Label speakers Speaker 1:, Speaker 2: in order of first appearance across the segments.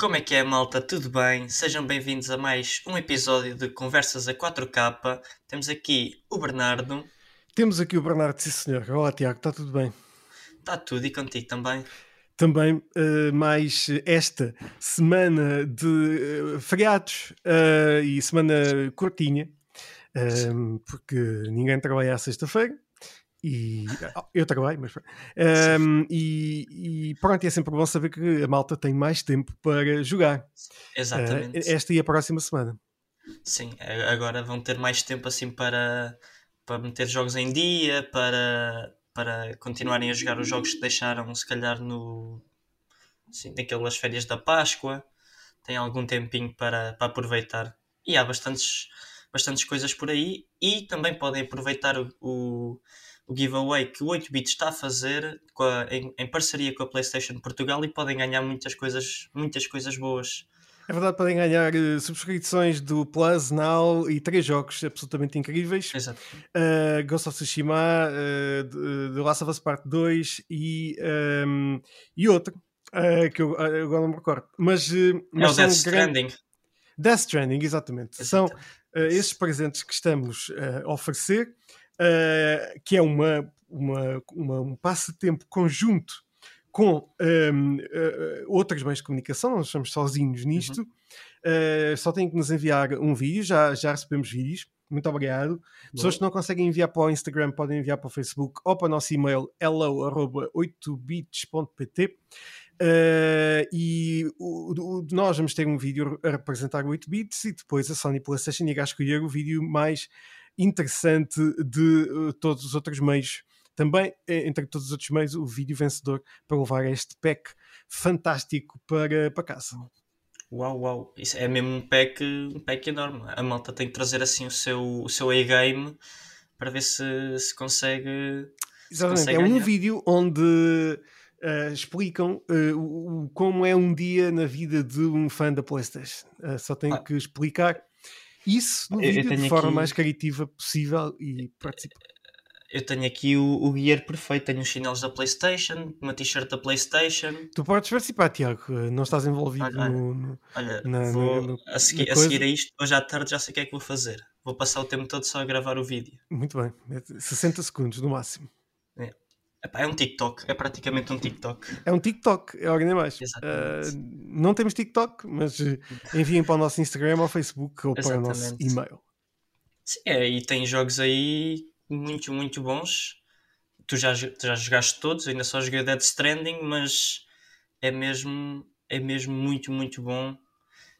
Speaker 1: Como é que é, malta? Tudo bem? Sejam bem-vindos a mais um episódio de Conversas a 4K. Temos aqui o Bernardo.
Speaker 2: Temos aqui o Bernardo, sim senhor. Olá Tiago, está tudo bem?
Speaker 1: Está tudo e contigo também?
Speaker 2: Também uh, mais esta semana de uh, feriados uh, e semana curtinha, porque ninguém trabalha à sexta-feira. E eu trabalho, mas um, e, e, pronto, é sempre bom saber que a malta tem mais tempo para jogar.
Speaker 1: Exatamente.
Speaker 2: Uh, esta e a próxima semana.
Speaker 1: Sim, agora vão ter mais tempo assim para, para meter jogos em dia, para, para continuarem a jogar os jogos que deixaram, se calhar, no assim, naquelas férias da Páscoa. Tem algum tempinho para, para aproveitar. E há bastantes, bastantes coisas por aí. E também podem aproveitar o, o o giveaway que o 8-bit está a fazer a, em, em, parceria com a PlayStation Portugal e podem ganhar muitas coisas, muitas coisas boas.
Speaker 2: É verdade, podem ganhar uh, subscrições do Plus Now e três jogos absolutamente incríveis:
Speaker 1: Exato.
Speaker 2: Uh, Ghost of Tsushima, uh, The Last of Us Part 2 e, um, ehm, e outro. Uh, que eu agora não me recordo, mas, mas
Speaker 1: é o Death Stranding.
Speaker 2: Death Stranding, exatamente. Exatamente. São esses presentes que estamos a oferecer uh, que é uma, uma, uma, um passatempo conjunto com um, ehm, uh, eh, outras meios de comunicação, nós estamos sozinhos nisto. Uhum. Uh, só têm que nos enviar um vídeo, já, já recebemos vídeos. Muito obrigado. Pessoas que não conseguem enviar para o Instagram podem enviar para o Facebook ou para o nosso e-mail hello.8bits.pt. Uh, e o, o, nós vamos ter um vídeo a representar o 8 bits e depois a Sony PlayStation irá escolher o vídeo mais interessante de uh, todos os outros meios. Também, eh, entre todos os outros meios, o vídeo vencedor para levar este pack fantástico para, para casa.
Speaker 1: Uau, uau, isso é mesmo um pack, um pack enorme. A malta tem que trazer assim o seu, o seu A-game para ver se, se consegue.
Speaker 2: Exatamente,
Speaker 1: se consegue
Speaker 2: é
Speaker 1: ganhar.
Speaker 2: um vídeo onde uh, explicam uh, o, como é um dia na vida de um fã da PlayStation. Uh, só tenho ah. que explicar isso no eu, vídeo de forma aqui... mais criativa possível e participa.
Speaker 1: Eu tenho aqui o, o gear perfeito, tenho os chinelos da Playstation, uma t-shirt da Playstation.
Speaker 2: Tu podes participar, Tiago, não estás envolvido olha, no, no,
Speaker 1: Olha, na, vou, no, a, seguir, a seguir a isto, hoje à tarde já sei o que é que vou fazer. Vou passar o tempo todo só a gravar o vídeo.
Speaker 2: Muito bem, 60 segundos no máximo.
Speaker 1: É. É um TikTok, é praticamente um TikTok.
Speaker 2: É um TikTok, é alguém mais. Uh, não temos TikTok, mas enviem para o nosso Instagram ou Facebook ou Exatamente. para o nosso e-mail.
Speaker 1: Sim, é, e tem jogos aí muito, muito bons. Tu já, tu já jogaste todos, ainda só joguei Dead Stranding, mas é mesmo, é mesmo muito, muito bom.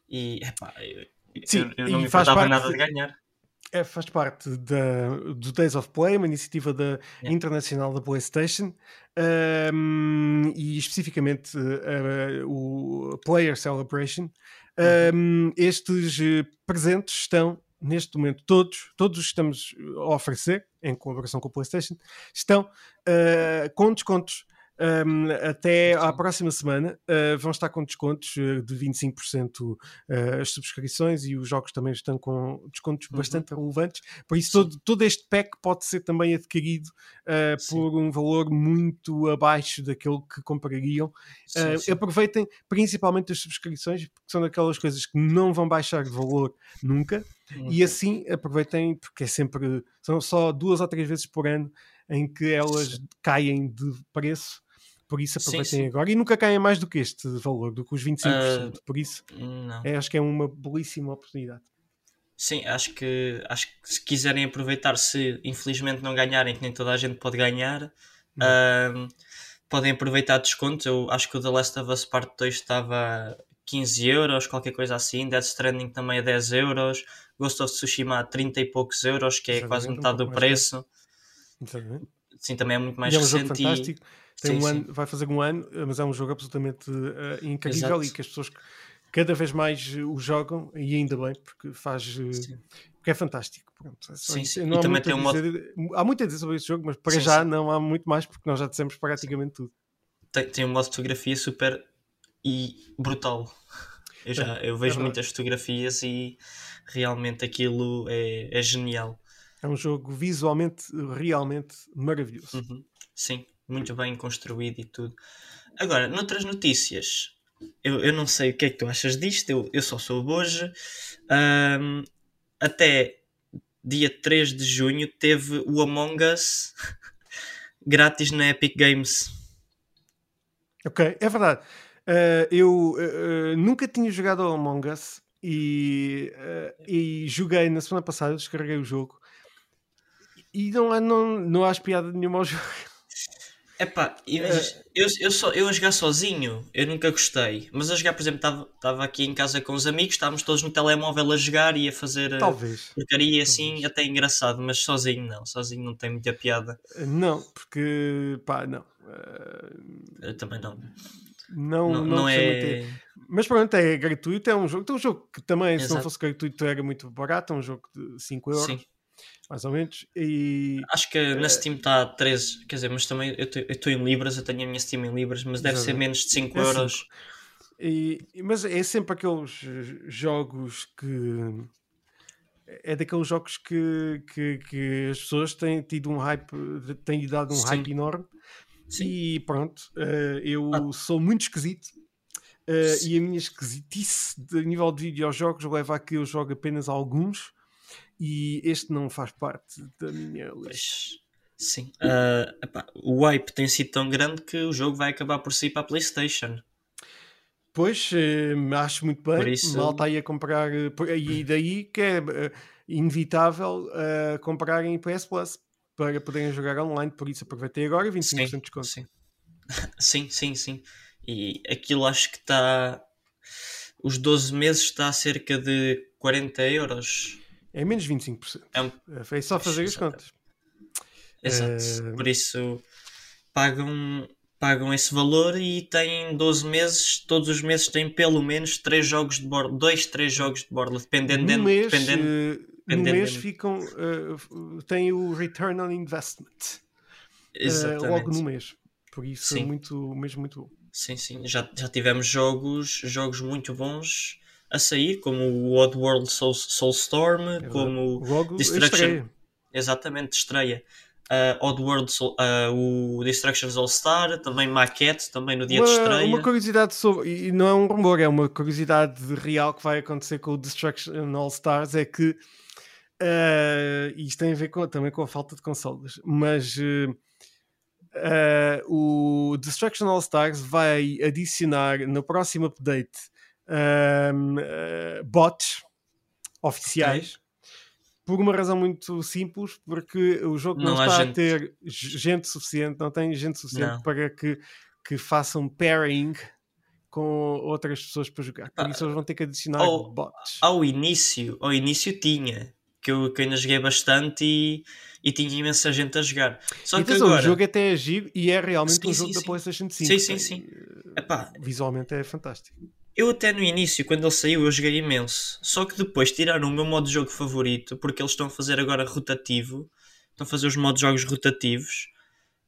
Speaker 1: E epá, eu, Sim, eu, eu não me importava nada de ganhar
Speaker 2: é, faz parte da, do Days of Play, uma iniciativa da, yeah. internacional da PlayStation, um, e especificamente uh, o Player Celebration. Um, uhum. Estes uh, presentes estão, neste momento, todos, todos os que estamos a oferecer, em colaboração com a PlayStation, estão uh, com descontos um, até à próxima semana uh, vão estar com descontos uh, de 25% uh, as subscrições e os jogos também estão com descontos uhum. bastante relevantes. Por isso, todo, todo, este pack pode ser também adquirido uh, por um valor muito abaixo daquele que comprariam. Sim, sim. Aproveitem principalmente as subscrições, porque são daquelas coisas que não vão baixar de valor nunca. Uhum. E assim aproveitem, porque é sempre, são só duas ou três vezes por ano em que elas caem de preço por isso aproveitem sim, sim. agora. E nunca caem mais do que este valor, do que os 25%. Uh, ah, por isso, é, acho que é uma belíssima oportunidade.
Speaker 1: Sim, acho que, acho que se quiserem aproveitar, se infelizmente não ganharem, que nem toda a gente pode ganhar, uh, podem aproveitar descontos. Eu acho que o The Last of Us Part 2 estava a 15 euros, qualquer coisa assim. Death Stranding também a 10 euros. Ghost of Tsushima a 30 e poucos euros, que é Exatamente, quase metade um do preço. Sim, também é muito mais
Speaker 2: e
Speaker 1: recente.
Speaker 2: É um jogo fantástico. Tem sim, um ano, vai fazer um ano, mas é um jogo absolutamente uh, incrível Exato. e que as pessoas cada vez mais o jogam e ainda bem, porque faz. Porque é fantástico. Pronto, é
Speaker 1: sim, sim. Não e há, também tem um
Speaker 2: dizer, modo... há muito a dizer sobre este jogo, mas para sim, já sim. não há muito mais, porque nós já dissemos praticamente tudo.
Speaker 1: Tem, tem um modo de fotografia super e brutal. Eu, já, é, eu vejo é muitas fotografias e realmente aquilo é, é genial.
Speaker 2: É um jogo visualmente realmente maravilhoso.
Speaker 1: Uhum. Sim, muito bem construído e tudo. Agora, noutras notícias, eu, eu não sei o que é que tu achas disto, eu, eu só soube hoje. Um, até dia 3 de junho teve o Among Us grátis na Epic Games.
Speaker 2: Ok, é verdade. Uh, eu uh, nunca tinha jogado ao Among Us e, uh, e joguei na semana passada, descarreguei o jogo e não há, não, não há piada nenhuma ao jogo.
Speaker 1: Epá, eu, eu, eu, só, eu a jogar sozinho, eu nunca gostei. Mas a jogar, por exemplo, estava aqui em casa com os amigos, estávamos todos no telemóvel a jogar e a fazer
Speaker 2: Talvez.
Speaker 1: porcaria assim, Talvez. até engraçado, mas sozinho não, sozinho não tem muita piada.
Speaker 2: Não, porque pá, não.
Speaker 1: Eu também não.
Speaker 2: Não, não, não, não é. Mas pronto, é gratuito, é um jogo. Tem um jogo que também, Exato. se não fosse gratuito, era muito barato, é um jogo de 5 euros. Sim mais ou menos. E,
Speaker 1: Acho que na eh, Steam está a 13, quer dizer, mas também eu estou em Libras, eu tenho a minha Steam em Libras, mas deve ser menos de 5 é euros.
Speaker 2: E, mas é sempre aqueles jogos que. É daqueles jogos que, que, que as pessoas têm tido um hype, têm dado um Sim. hype enorme. Sim. E pronto, eh, eu ah. sou muito esquisito. Uh, e a minha esquisitice de nível de videojogos leva a que eu jogo apenas alguns e este não faz parte da minha lista.
Speaker 1: Sim. Uh, epá, o hype tem sido tão grande que o jogo vai acabar por sair para a PlayStation.
Speaker 2: Pois, eh, acho muito bem. Por isso... Mal está aí a comprar. Eh, e daí que é uh, inevitável uh, comprarem PS Plus para poderem jogar online. Por isso aproveitei agora 25% sim, de desconto.
Speaker 1: Sim. sim, sim, sim. E aquilo acho que está. Os 12 meses está a cerca de 40 euros.
Speaker 2: É menos 25%. É, um... é só fazer as contas.
Speaker 1: Exato. Uh... Por isso pagam, pagam esse valor e têm 12 meses, todos os meses têm pelo menos 3 jogos de bordo, 2, 3 jogos de bordo, dependendo.
Speaker 2: No mês,
Speaker 1: dependendo,
Speaker 2: uh, dependendo no mês ficam, uh, têm o return on investment. Exatamente. logo no mês. Por isso sim. é muito, mesmo muito bom.
Speaker 1: Sim, sim. Já, já tivemos jogos, jogos muito bons a sair, como o Oddworld Soul, Soulstorm, é como
Speaker 2: Logo Destruction. Estreia.
Speaker 1: Exatamente, estreia. Uh, Oddworld, uh, o Destructions All Star, também Maquette, também no dia
Speaker 2: uma,
Speaker 1: de estreia.
Speaker 2: Uma curiosidade sobre, e não é um rumor, é uma curiosidade real que vai acontecer com o Destruction All Stars, é que uh, isto tem a ver com, também com a falta de consoles, mas uh, o Destruction All Stars vai adicionar no próximo update uh, bots oficiais. Okay. Por uma razão muito simples, porque o jogo não, não está gente... a ter gente suficiente, não tem gente suficiente não. para que, que façam pairing com outras pessoas para jogar. Por isso eles vão ter que adicionar ao, bots.
Speaker 1: Ao início, ao início tinha, que eu, que eu ainda joguei bastante e, e tinha imensa gente a jogar. Só
Speaker 2: e
Speaker 1: que agora...
Speaker 2: o jogo até agir e é realmente sim, um jogo sim, da PlayStation 5.
Speaker 1: Sim, sim, sim.
Speaker 2: Epá, visualmente é fantástico.
Speaker 1: Eu até no início, quando ele saiu, eu joguei imenso. Só que depois tiraram o meu modo de jogo favorito, porque eles estão a fazer agora rotativo. Estão a fazer os modos de jogos rotativos.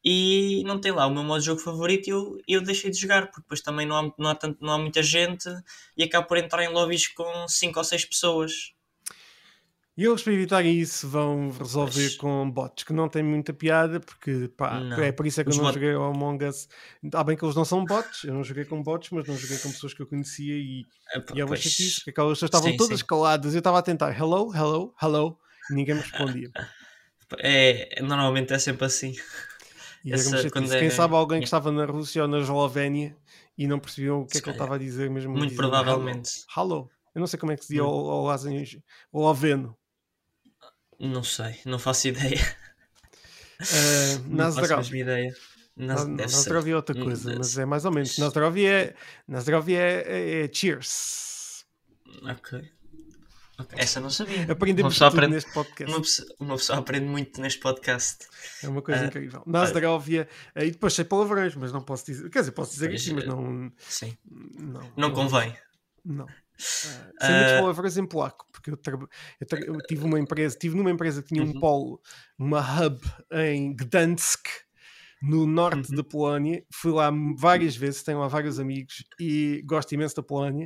Speaker 1: E não tem lá o meu modo de jogo favorito e eu, eu deixei de jogar, porque depois também não há, não há, tanto, não há muita gente e acabo por entrar em lobbies com 5 ou 6 pessoas.
Speaker 2: E eles, para evitarem isso, vão resolver Mas... com bots que não têm muita piada, porque pá, é por isso é que Os eu não bot... joguei ao Among Us. Há bem que eles não são bots, eu não joguei com bots, mas não joguei com pessoas que eu conhecia e é, e é uma chatice, porque aquelas pessoas estavam sim, todas sim. caladas. Eu estava a tentar hello, hello, hello, e ninguém me respondia.
Speaker 1: É, normalmente é sempre assim.
Speaker 2: E Essa, é Quem é... sabe alguém que estava na Rússia ou na Eslovénia e não percebeu o que é que ele estava a dizer mesmo.
Speaker 1: Muito provavelmente.
Speaker 2: Hello. hello. Eu não sei como é que se dizia hum. ao, ao, ao, ao Veno.
Speaker 1: Não sei, não faço ideia.
Speaker 2: Uh, não faço
Speaker 1: ideia.
Speaker 2: Nas, Nazdrovia é outra coisa, mas é mais ou menos. Nazdrovia é, Nazdrovia é, é, é cheers.
Speaker 1: Ok. Okay. Essa não sabia.
Speaker 2: Aprendemos tudo aprende, neste podcast.
Speaker 1: Uma pessoa, uma pessoa, aprende muito neste podcast.
Speaker 2: É uma coisa uh, incrível. Nazdrovia, uh, e depois sei palavrões, mas não posso dizer. Quer dizer, posso dizer isto, mas não.
Speaker 1: Sim.
Speaker 2: Não,
Speaker 1: não, não convém.
Speaker 2: Não. Uh, sem muitas palavras em polaco, porque eu, eu, eu, tive uma empresa, tive numa empresa que tinha um uhum. polo, uma hub em Gdansk, no norte uhum. da Polónia. Fui lá várias vezes, tenho lá vários amigos e gosto imenso da Polónia.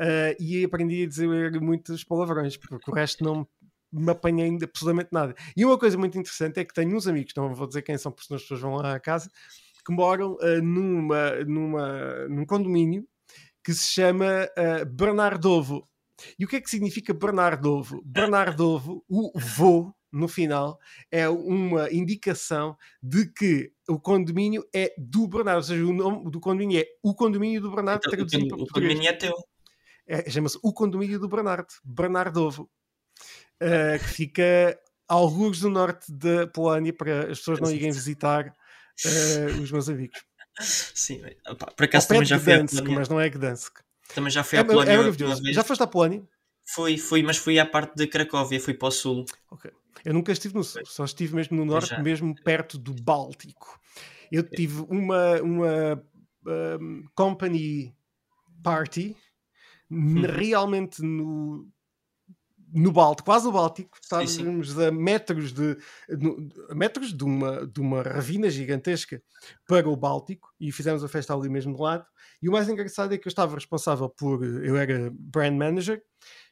Speaker 2: Uh, e aprendi a dizer muitos palavrões, porque o resto não me apanhei ainda absolutamente nada. E uma coisa muito interessante é que tenho uns amigos, não vou dizer quem são, porque as pessoas vão lá à casa, que moram uh, numa, numa, num condomínio que se chama uh, Bernardovo. E o que é que significa Bernardovo? Bernardovo, o vô, no final, é uma indicação de que o condomínio é do Bernardo, ou seja, o nome do condomínio é o condomínio do Bernardo.
Speaker 1: Então, o, o condomínio é teu.
Speaker 2: É, Chama-se o condomínio do Bernardo, Bernardovo, uh, que fica alguns do norte da Polónia para as pessoas não irem visitar uh, os meus amigos.
Speaker 1: Sim, opa, por acaso também já fui
Speaker 2: Gdansk, mas não é Gdansk.
Speaker 1: Também já fui é, à Polónia.
Speaker 2: É já foste à Polónia?
Speaker 1: Fui, fui, mas fui à parte de Cracóvia, fui para o sul.
Speaker 2: Ok. Eu nunca estive no sul, só estive mesmo no norte, mesmo perto do Báltico. Eu tive uma, uma um, company party hum. realmente no, no Báltico, quase no Báltico, estávamos a metros de, a metros de uma, de uma ravina gigantesca para o Báltico e fizemos a festa ali mesmo do lado. E o mais engraçado é que eu estava responsável por, eu era brand manager,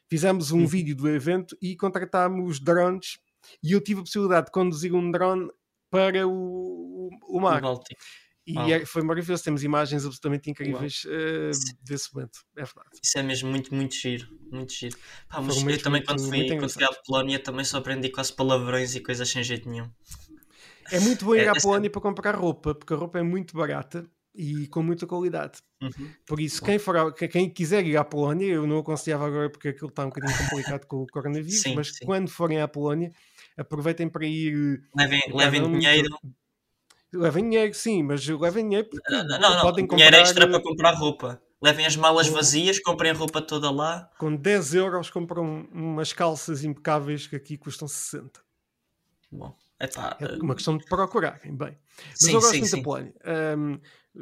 Speaker 2: fizemos um vídeo do evento e contratámos drones. E eu tive a possibilidade de conduzir um drone para o, o mar. O e é, foi maravilhoso, temos imagens absolutamente incríveis uh, desse momento, é verdade.
Speaker 1: Isso é mesmo muito, muito giro, muito giro. Pá, mas eu também quando fui, quando fui à Polónia também só aprendi quase palavrões e coisas sem jeito nenhum.
Speaker 2: É muito bom ir é, à Polónia é... para comprar roupa, porque a roupa é muito barata e com muita qualidade.
Speaker 1: Uhum.
Speaker 2: Por isso, quem, for, quem quiser ir à Polónia, eu não aconselhava agora porque aquilo está um bocadinho complicado com o coronavírus, sim, mas sim. quando forem à Polónia, aproveitem para ir.
Speaker 1: Levem, levem dinheiro.
Speaker 2: Levem dinheiro, sim, mas levem dinheiro porque
Speaker 1: não, não, não, podem comprar... dinheiro extra para comprar roupa. Levem as malas vazias, comprem a roupa toda lá.
Speaker 2: Com 10 euros compram umas calças impecáveis que aqui custam 60.
Speaker 1: Bom, epá,
Speaker 2: é uma questão de procurarem bem. Mas sim, eu gosto sim, muito sim. da Polónia. Um,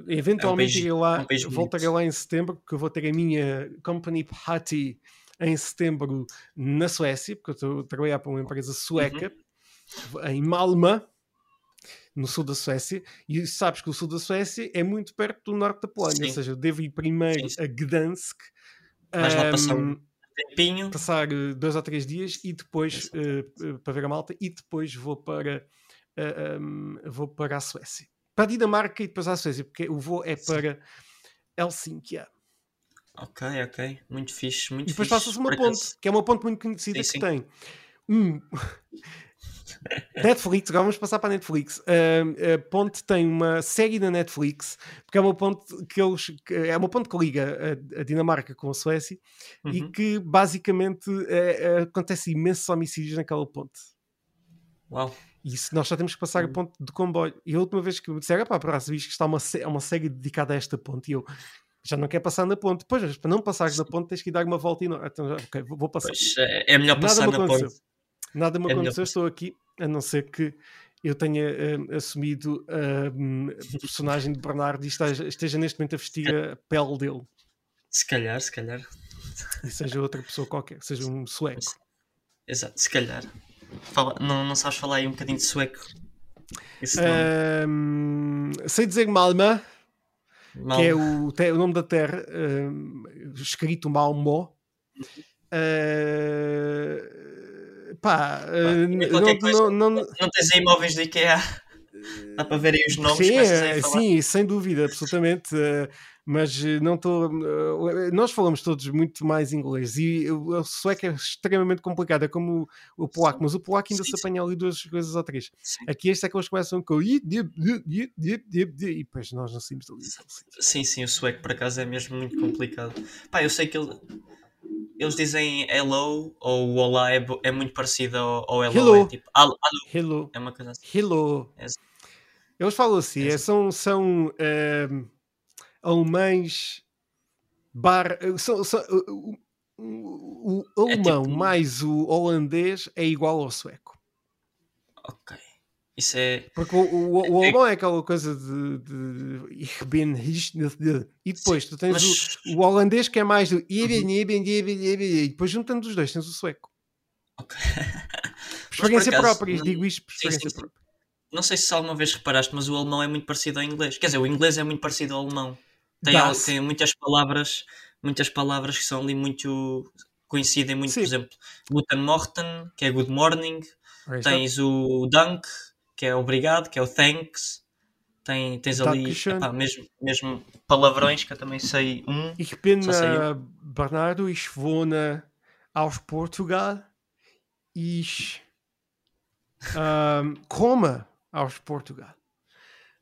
Speaker 2: eventualmente é um lá, um voltarei lá em setembro, porque eu vou ter a minha company party em setembro na Suécia, porque eu estou a trabalhar para uma empresa sueca, uhum. em Malmö, no sul da Suécia, e sabes que o sul da Suécia é muito perto do norte da Polónia, sim. ou seja, eu devo ir primeiro sim, a Gdansk.
Speaker 1: Um, lá passar um tempinho.
Speaker 2: Passar eh, dois ou três dias e depois uh, para ver a malta e depois vou para, uh, um, vou para a Suécia. Para a Dinamarca e depois à Suécia, porque o voo é para Helsínquia.
Speaker 1: Ok, ok. Muito fixe, muito
Speaker 2: E depois
Speaker 1: passa-se
Speaker 2: uma ponte, que é uma ponte muito conhecida sim, que sim. tem um. Netflix, agora vamos passar para a Netflix. Uh, a ponte tem uma série da Netflix, porque é uma ponte que eles é uma ponte que liga a, a Dinamarca com a Suécia uhum. e que basicamente é, acontece imensos homicídios naquela ponte.
Speaker 1: Uau!
Speaker 2: E isso, nós só temos que passar a uhum. ponte de comboio. E a última vez que me disseram, pá, para que está uma, uma série dedicada a esta ponte, e eu já não quer passar na ponte. Pois, para não passar na ponte tens que dar uma volta e não. Então, ok, vou passar.
Speaker 1: Pois, é, é melhor passar na ponte.
Speaker 2: Nada me é aconteceu, estou aqui, a não ser que eu tenha uh, assumido a personagem de Bernardo e esteja, esteja, neste momento a vestir a pele dele.
Speaker 1: Se calhar, se calhar.
Speaker 2: E seja outra pessoa qualquer, seja um sueco.
Speaker 1: Exato, se calhar. Fala, não, não sabes falar aí um bocadinho de sueco?
Speaker 2: Uh, sei dizer Malma, que é o, o, nome da terra, escrito Malmö. Uh, pá, uh,
Speaker 1: não, não, não, não, tens aí imóveis de IKEA? Dá para ver aí os nomes?
Speaker 2: Sim, é, sim sem dúvida, absolutamente. Mas não estou. Uh, nós falamos todos muito mais inglês e o, sueco é extremamente complicado, é como o, o polaco, mas o polaco ainda sim, se apanha ali duas coisas ou três. Sim. Aqui este é que eles começam com e depois nós não saímos dali.
Speaker 1: Sim, sim, o sueco por acaso é mesmo muito complicado. Pá, eu sei que ele eles dizem hello ou olá é, é muito parecido ao, ao hello. hello. É tipo hello.
Speaker 2: hello.
Speaker 1: É uma coisa assim.
Speaker 2: Hello. É. Eles falam assim, é. são, são uh, alemães bar, são, são, uh, o, o é alemão tipo... mais o holandês é igual ao sueco.
Speaker 1: Ok. Isso é.
Speaker 2: Porque o, o, o é alemão é aquela coisa de, de Ich bin e depois Sim, tu tens mas... o, o, holandês que é mais do e depois juntando os dois tens o sueco.
Speaker 1: Ok.
Speaker 2: experiência acaso, própria, não... digo isto por experiência sim, sim, própria.
Speaker 1: Não sei se alguma vez reparaste, mas o alemão é muito parecido ao inglês. Quer dizer, o inglês é muito parecido ao alemão. Tem, tem muitas palavras, muitas palavras que são ali muito coincidem muito, sim. por exemplo, Guten Morgen, que é good morning, tens o Dank, que é obrigado, que é o thanks, tem, tens ali epá, mesmo, mesmo palavrões que eu também sei um.
Speaker 2: Ich bin uh, Bernardo, ich wohne aus Portugal. Ich um, komme aus Portugal.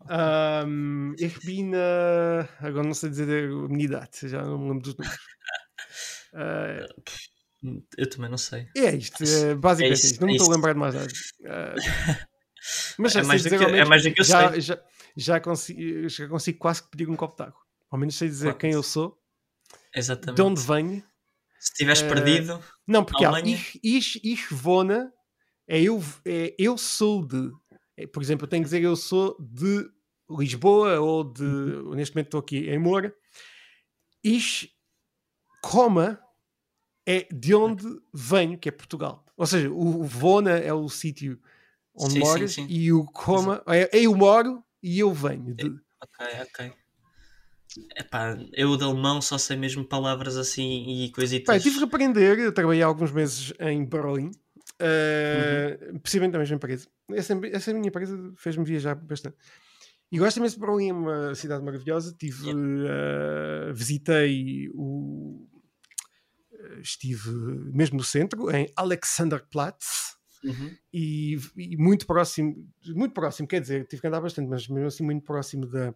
Speaker 2: Um, ich bin. Uh, agora não sei dizer a minha idade, já não me lembro dos números.
Speaker 1: Uh, eu também não sei.
Speaker 2: É isto, é, basicamente é, isso, isto. Não é me estou a lembrar de mais nada. Uh, mas
Speaker 1: é mais, do que, é mais do que eu
Speaker 2: já,
Speaker 1: sei.
Speaker 2: Já, já, consigo, já consigo quase que pedir um copo de água. Ao menos sei dizer quem eu sou,
Speaker 1: Exatamente.
Speaker 2: de onde venho.
Speaker 1: Se estiveres uh, perdido.
Speaker 2: Não, porque há ich, ich, ich wohne, é eu, é eu sou de. É, por exemplo, eu tenho que dizer eu sou de Lisboa ou de. Uhum. Neste momento estou aqui em Moura. Ich Coma é de onde venho, que é Portugal. Ou seja, o Vona é o sítio onde sim, moras sim, sim. e o Coma é, é, eu moro e eu venho. De...
Speaker 1: Ok, ok. Epá, eu de alemão só sei mesmo palavras assim e coisitas.
Speaker 2: Pá, tive que aprender, eu trabalhei alguns meses em Berlim, uh, uhum. precisamente na mesma empresa. Essa, essa minha empresa fez-me viajar bastante. E gosto imenso de Berlim, é uma cidade maravilhosa. Tive, yeah. uh, visitei o, estive mesmo no centro, em Alexanderplatz, uhum. e, e, muito próximo, muito próximo, quer dizer, tive que andar bastante, mas mesmo assim muito próximo da,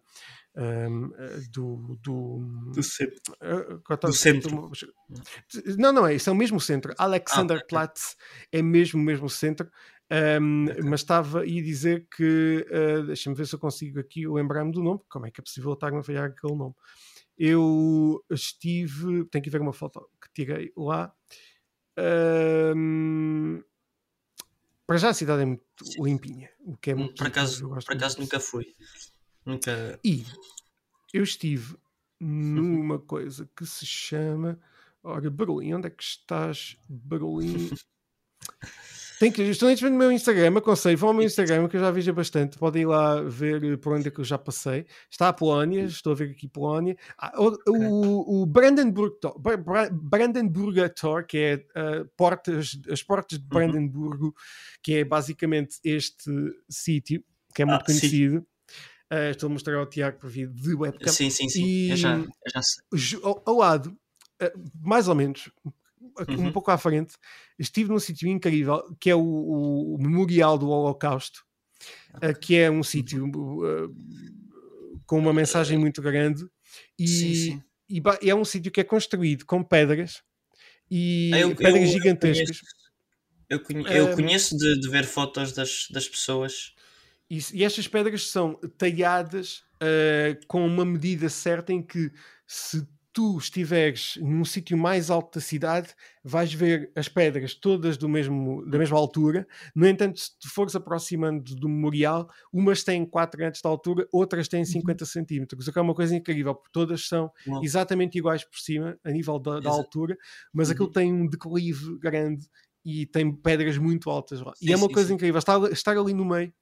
Speaker 2: um, do, do,
Speaker 1: do, centro.
Speaker 2: Uh, do centro. Não, não é, isso é o mesmo centro. Alexanderplatz ah, é mesmo, mesmo centro. Um. Mas estava a dizer que, uh, deixa-me ver se eu consigo aqui lembrar-me do nome, como é que é possível estar a falhar aquele nome? eu estive. Tenho que ver uma foto que tirei lá. Um, para já a cidade é muito Sim. limpinha, o que é muito.
Speaker 1: Por acaso, por acaso nunca fui. Nunca.
Speaker 2: E eu estive numa coisa que se chama. Ora, Berlim, onde é que estás, Berlim? Tem que, neste no meu Instagram, aconselho, vão ao meu Instagram que eu já vejo bastante, podem ir lá ver por onde é que eu já passei. Está a Polónia, estou a ver aqui Polónia. Ah, o, o, o Brandenburg, Brandenburger Tor, que é uh, portas, as portas de uhum. Brandenburgo, uhum. que é basicamente este sítio, que é muito ah, conhecido. Uh, estou a mostrar ao Tiago por vídeo de webcam.
Speaker 1: Sim, sim, sim. E, eu já, eu já sei.
Speaker 2: Ao, ao lado, uh, mais ou menos, uhum. um pouco à frente, estive num sítio incrível que é o, o, Memorial do Holocausto, uh, que é um sítio uh, com uma mensagem muito grande e, sim, sim. e é um sítio que é construído com pedras e ah, eu, pedras eu, gigantescas.
Speaker 1: Eu conheço, eu conheço de, de, ver fotos das, das pessoas.
Speaker 2: E, e estas pedras são talhadas uh, com uma medida certa em que se tu estiveres num sítio mais alto da cidade, vais ver as pedras todas do mesmo, da mesma altura. No entanto, se tu fores aproximando do memorial, umas têm 4 metros de altura, outras têm 50 uhum. centímetros, o que é uma coisa incrível, porque todas são Uau. exatamente iguais por cima, a nível da, da altura, mas uhum. aquilo tem um declive grande e tem pedras muito altas. Sim, e é uma sim, coisa sim. incrível, estar, estar ali no meio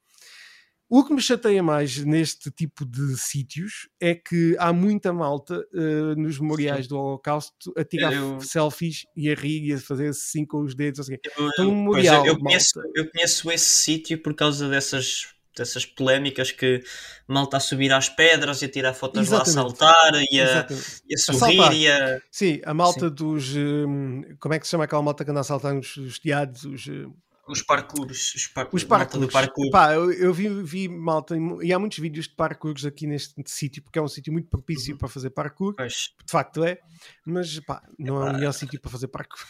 Speaker 2: o que me chateia mais neste tipo de sítios é que há muita malta uh, nos memoriais Sim. do Holocausto a tirar eu... selfies e a rir e a fazer assim com os dedos. Assim. Eu, então, um memorial,
Speaker 1: eu, conheço, eu conheço esse sítio por causa dessas dessas polémicas que malta a subir às pedras e a tirar fotos Exatamente. lá a saltar e a, e a sorrir a e a...
Speaker 2: Sim, a malta Sim. dos... Um, como é que se chama aquela malta que anda a saltar os, os teados? Os, hum,
Speaker 1: os parkours. Os, par
Speaker 2: os parkours. Parkour. Pá, eu, eu, vi, vi malta e há muitos vídeos de parkours aqui neste sítio, porque é um sítio muito propício uhum. para fazer parkour. Pois. De facto é, mas pá, não é o melhor sítio para fazer parkour.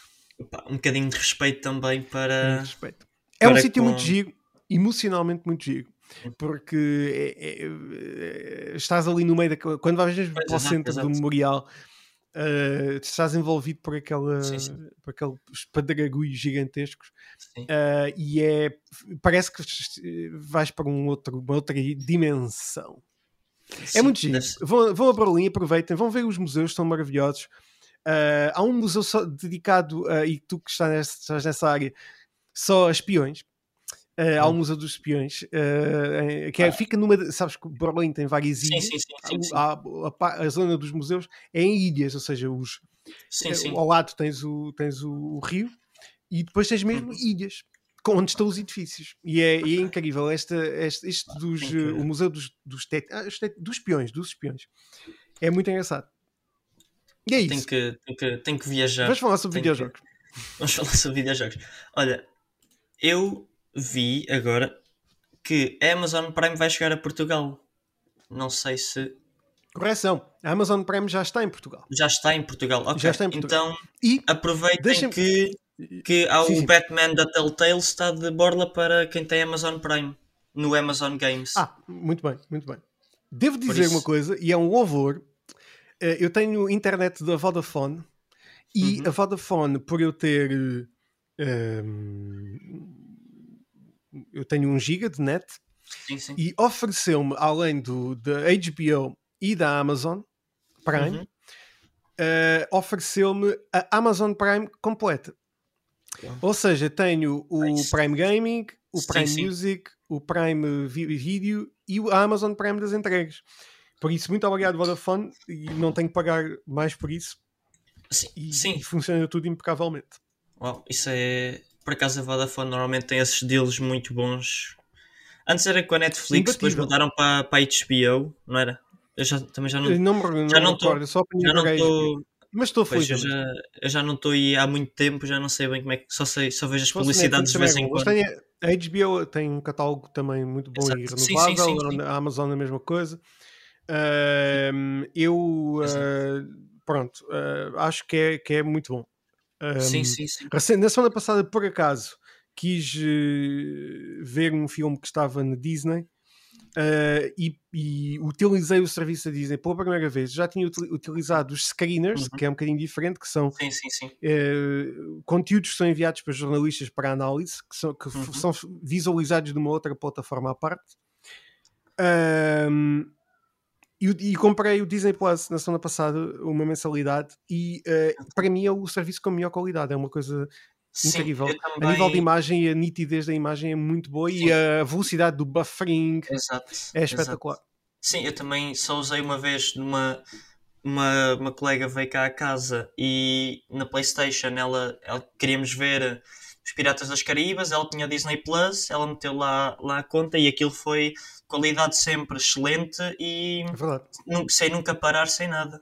Speaker 1: um bocadinho de respeito também para.
Speaker 2: respeito. É para um sítio com... muito giro, emocionalmente muito giro. Porque é, é, é, estás ali no meio da. Quando vais para o centro do memorial, uh, estás envolvido por, aquela, sim, sim. por aqueles padragulhos gigantescos uh, e é, parece que vais para um outro, uma outra dimensão. É sim, é muito giro. Vão, vão a Berlim, aproveitem, vão ver os museus, são maravilhosos. Uh, há um museu só dedicado, e tu que estás nessa, estás nessa área, só a espiões. Uh, há o Museu dos Espiões, uh, que é, ah. fica numa. Sabes que Berlim tem várias ilhas. Sim, sim, sim, a, a, a, zona dos museus é em ilhas, ou seja, os, sim. ao lado tens o, tens o, o rio e depois tens mesmo uhum. ilhas onde estão os edifícios. E é, é incrível esta, este, este dos, uh, o Museu dos, dos, ah, dos Espiões, dos espiões. É muito engraçado. E é isso.
Speaker 1: Tem que, tem que, tem que viajar.
Speaker 2: Vamos falar sobre tem videojogos. Que...
Speaker 1: Vamos falar sobre videojogos. Olha, eu vi agora que a Amazon Prime vai chegar a Portugal. Não sei se.
Speaker 2: Correção, a Amazon Prime já está em Portugal.
Speaker 1: Já está em Portugal, ok. Já está em Portugal. Então e aproveitem que, que há sim, o sim. Batman da Telltale está de borla para quem tem Amazon Prime no Amazon Games.
Speaker 2: Ah, muito bem, muito bem. Devo dizer uma coisa, e é um louvor. Eh, eu tenho internet da Vodafone e uhum. a Vodafone, por eu ter. Um, eu tenho um giga de net
Speaker 1: sim, sim.
Speaker 2: e ofereceu-me, além do da HBO e da Amazon Prime, uhum. uh, ofereceu-me a Amazon Prime completa. Ou seja, tenho o nice. Prime Gaming, o Prime sim, Music, o Prime Video e a Amazon Prime das entregas. Por isso, muito obrigado, Vodafone, e não tenho que pagar mais por isso.
Speaker 1: Sim,
Speaker 2: e,
Speaker 1: sim.
Speaker 2: funciona tudo impecavelmente.
Speaker 1: Isso é. Por acaso a Vodafone normalmente tem esses deals muito bons. Antes era com a Netflix, depois mudaram para, para a HBO, não era? Eu já, também já não.
Speaker 2: não me, já não estou. Já não estou. Mas estou feliz.
Speaker 1: Eu já, eu já não estou aí há muito tempo, já não sei bem como é que. Só, sei, só vejo as publicidades de vez em quando.
Speaker 2: a HBO tem um catálogo também muito bom Exato. e renovável. Sim, sim, sim, a Amazon a mesma coisa. Uh, eu. Uh, pronto, uh, acho que é, que é muito bom.
Speaker 1: Um, sim, sim, sim.
Speaker 2: Na semana passada, por acaso, quis ver um filme que estava na Disney Uh, e, e, utilizei o serviço da Disney pela primeira vez. Já tinha utilizado os screeners, uhum. que é um bocadinho diferente, que são
Speaker 1: sim, sim, sim.
Speaker 2: Uh, conteúdos que são enviados para jornalistas para análise, que são, que uhum. são visualizados de uma outra plataforma à parte. Um, e, e, comprei o Disney Plus na semana passada, uma mensalidade, e uh, para mim é o serviço com a melhor qualidade. É uma coisa Sim, incrível. Também... A nível de imagem, a nitidez da imagem é muito boa Sim. e a velocidade do buffering
Speaker 1: exato,
Speaker 2: é espetacular.
Speaker 1: Exato. Sim, eu também só usei uma vez numa. Uma, uma colega veio cá à casa e na Playstation ela, ela queríamos ver os Piratas das Caraíbas, ela tinha Disney Plus, ela meteu lá, lá a conta e aquilo foi qualidade sempre excelente e
Speaker 2: é
Speaker 1: sem nunca parar, sem nada.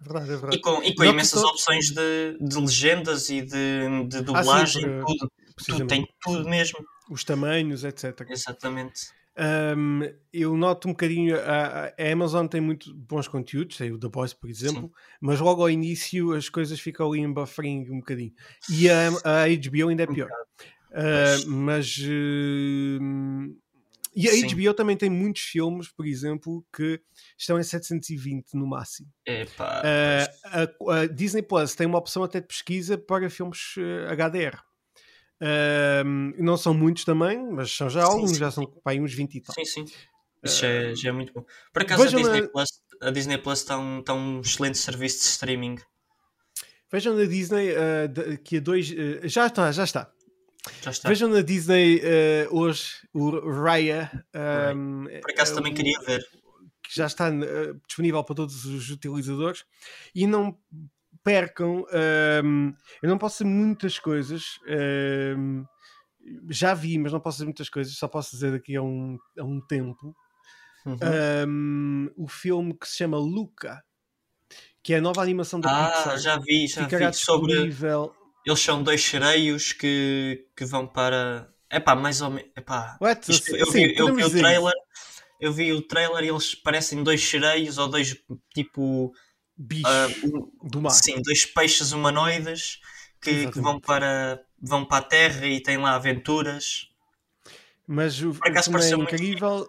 Speaker 2: É verdade, é verdade.
Speaker 1: E com, e com imensas opções de, de legendas e de, de dublagem, ah, sim, tudo, tudo, tem tudo mesmo.
Speaker 2: Os tamanhos, etc.
Speaker 1: Exatamente.
Speaker 2: Um, eu noto um bocadinho a, a, Amazon tem muito bons conteúdos, tem o The Boys, por exemplo, Sim. mas logo ao início as coisas ficam ali em buffering um bocadinho. E a, a HBO ainda é pior. Uh, mas uh, e a Sim. HBO também tem muitos filmes, por exemplo, que estão em 720 no máximo.
Speaker 1: Epá,
Speaker 2: uh, a, a, Disney Plus tem uma opção até de pesquisa para filmes HDR. Uh, não são muitos também, mas são já alguns, já são pá, uns 20 e tal.
Speaker 1: Sim, sim. Isso já, é, já é muito bom. Por acaso a Disney, na... Plus, a Disney Plus está um, está um excelente serviço de streaming.
Speaker 2: Vejam na Disney uh, que a dois. Uh, já está, já está.
Speaker 1: Já está.
Speaker 2: Vejam na Disney uh, hoje o Raya. Um,
Speaker 1: Por acaso também queria ver.
Speaker 2: Que já está disponível para todos os utilizadores. E não percam. Um, eu não posso dizer muitas coisas. Um, já vi, mas não posso dizer muitas coisas. Só posso dizer daqui a um, a um tempo. Uhum. Um, o filme que se chama Luca, que é a nova animação da
Speaker 1: ah,
Speaker 2: Pixar.
Speaker 1: já vi, já vi sobre. Eles são dois sereios que, que vão para. É pá, mais ou menos. Eu, Sim, vi, eu vi o trailer. Eu vi o trailer e eles parecem dois sereios ou dois tipo
Speaker 2: bichos uh, do mar.
Speaker 1: Sim, dois peixes humanoides que, que, vão, para, vão para a Terra e têm lá aventuras.
Speaker 2: Mas o filme é incrível.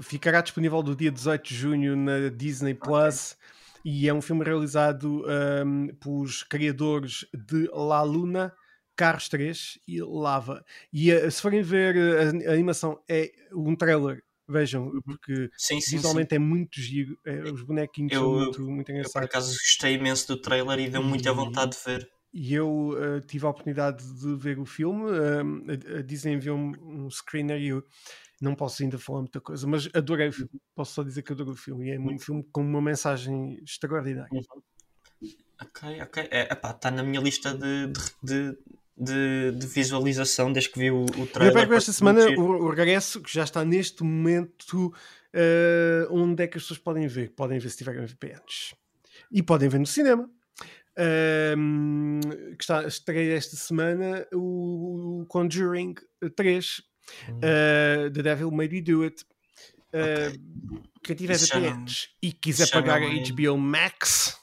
Speaker 2: Ficará disponível do dia 18 de junho na Disney Plus. Okay. E é um filme realizado um, pelos criadores de La Luna, Carros 3 e Lava. E uh, se forem ver a, a animação, é um trailer Vejam, uhum. porque
Speaker 1: sim, sim,
Speaker 2: visualmente
Speaker 1: sim.
Speaker 2: é muito giro, é, os bonequinhos eu, são muito, muito engraçados. Eu,
Speaker 1: por acaso gostei imenso do trailer e deu muita vontade de ver.
Speaker 2: E eu uh, tive a oportunidade de ver o filme, uh, a, a Disney enviou-me um screener e eu não posso ainda falar muita coisa, mas adorei o filme. Uhum. Posso só dizer que adorei o filme. E é um filme com uma mensagem extraordinária.
Speaker 1: Uhum. Ok, ok. É, está na minha lista de, de, de, de, de visualização desde que vi o, o
Speaker 2: Eu
Speaker 1: trailer.
Speaker 2: pego esta semana o, o regresso, que já está neste momento eh, onde é que as pessoas podem ver? Podem ver se tiverem VPNs. E podem ver no cinema. Ahm, que está, estreia esta semana o, o Conjuring 3
Speaker 1: Hum.
Speaker 2: Uh, The Devil Made Me Do It. Uh, Quem tiver
Speaker 1: Isso já não-
Speaker 2: VPNs e quiser pagar a
Speaker 1: é-
Speaker 2: HBO Max,